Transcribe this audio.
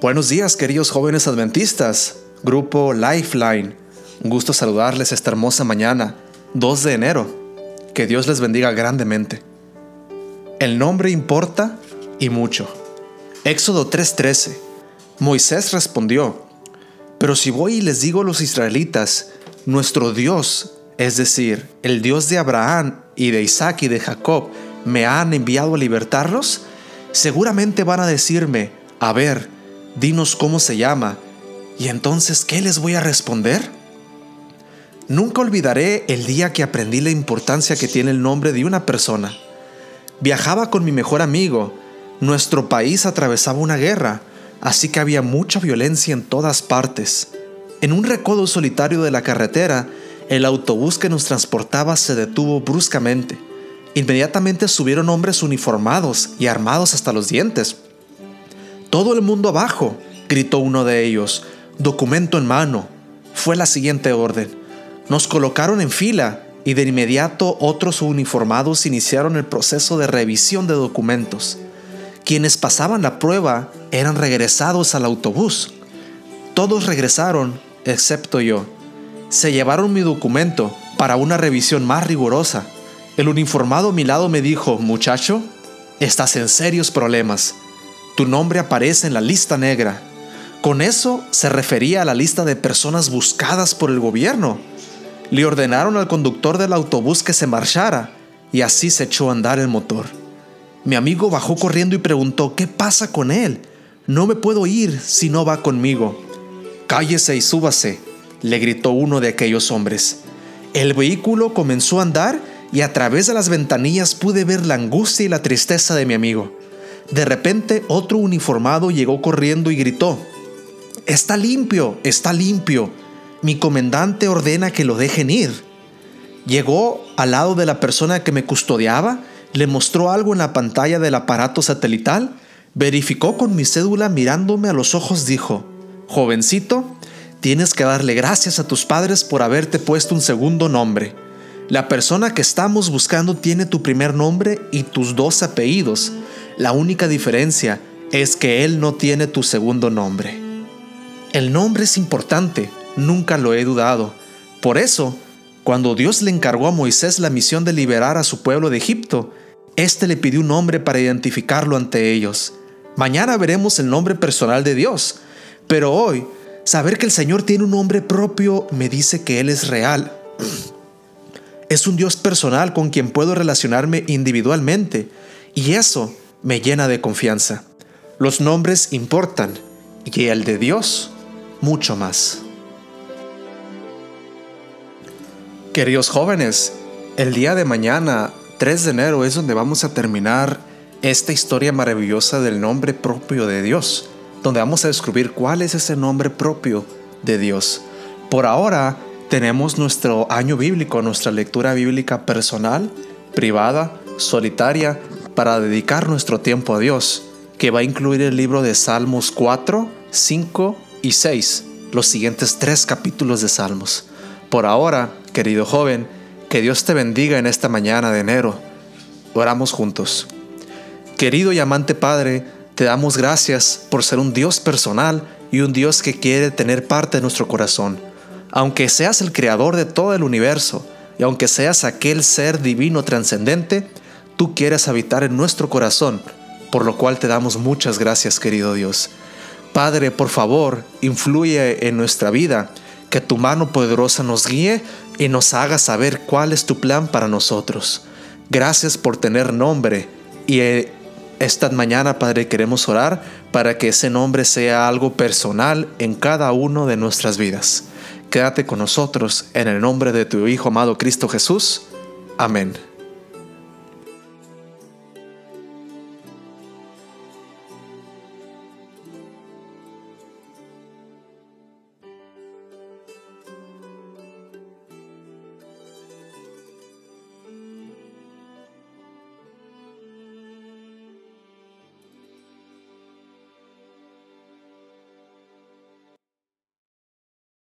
Buenos días, queridos jóvenes adventistas, grupo Lifeline. Un gusto saludarles esta hermosa mañana, 2 de enero. Que Dios les bendiga grandemente. El nombre importa y mucho. Éxodo 3:13. Moisés respondió, pero si voy y les digo a los israelitas, nuestro Dios, es decir, el Dios de Abraham y de Isaac y de Jacob, me han enviado a libertarlos, seguramente van a decirme, a ver, dinos cómo se llama, y entonces, ¿qué les voy a responder? Nunca olvidaré el día que aprendí la importancia que tiene el nombre de una persona. Viajaba con mi mejor amigo. Nuestro país atravesaba una guerra, así que había mucha violencia en todas partes. En un recodo solitario de la carretera, el autobús que nos transportaba se detuvo bruscamente. Inmediatamente subieron hombres uniformados y armados hasta los dientes. Todo el mundo abajo, gritó uno de ellos, documento en mano. Fue la siguiente orden. Nos colocaron en fila y de inmediato otros uniformados iniciaron el proceso de revisión de documentos. Quienes pasaban la prueba eran regresados al autobús. Todos regresaron, excepto yo. Se llevaron mi documento para una revisión más rigurosa. El uniformado a mi lado me dijo, muchacho, estás en serios problemas tu nombre aparece en la lista negra. Con eso se refería a la lista de personas buscadas por el gobierno. Le ordenaron al conductor del autobús que se marchara y así se echó a andar el motor. Mi amigo bajó corriendo y preguntó, ¿qué pasa con él? No me puedo ir si no va conmigo. Cállese y súbase, le gritó uno de aquellos hombres. El vehículo comenzó a andar y a través de las ventanillas pude ver la angustia y la tristeza de mi amigo. De repente otro uniformado llegó corriendo y gritó, Está limpio, está limpio. Mi comandante ordena que lo dejen ir. Llegó al lado de la persona que me custodiaba, le mostró algo en la pantalla del aparato satelital, verificó con mi cédula mirándome a los ojos, dijo, Jovencito, tienes que darle gracias a tus padres por haberte puesto un segundo nombre. La persona que estamos buscando tiene tu primer nombre y tus dos apellidos. La única diferencia es que Él no tiene tu segundo nombre. El nombre es importante, nunca lo he dudado. Por eso, cuando Dios le encargó a Moisés la misión de liberar a su pueblo de Egipto, éste le pidió un nombre para identificarlo ante ellos. Mañana veremos el nombre personal de Dios, pero hoy, saber que el Señor tiene un nombre propio me dice que Él es real. Es un Dios personal con quien puedo relacionarme individualmente, y eso me llena de confianza. Los nombres importan y el de Dios mucho más. Queridos jóvenes, el día de mañana, 3 de enero, es donde vamos a terminar esta historia maravillosa del nombre propio de Dios, donde vamos a descubrir cuál es ese nombre propio de Dios. Por ahora tenemos nuestro año bíblico, nuestra lectura bíblica personal, privada, solitaria, para dedicar nuestro tiempo a Dios, que va a incluir el libro de Salmos 4, 5 y 6, los siguientes tres capítulos de Salmos. Por ahora, querido joven, que Dios te bendiga en esta mañana de enero. Oramos juntos. Querido y amante Padre, te damos gracias por ser un Dios personal y un Dios que quiere tener parte de nuestro corazón. Aunque seas el creador de todo el universo y aunque seas aquel ser divino trascendente, tú quieres habitar en nuestro corazón, por lo cual te damos muchas gracias, querido Dios. Padre, por favor, influye en nuestra vida, que tu mano poderosa nos guíe y nos haga saber cuál es tu plan para nosotros. Gracias por tener nombre y eh, esta mañana, Padre, queremos orar para que ese nombre sea algo personal en cada uno de nuestras vidas. Quédate con nosotros en el nombre de tu Hijo amado Cristo Jesús. Amén.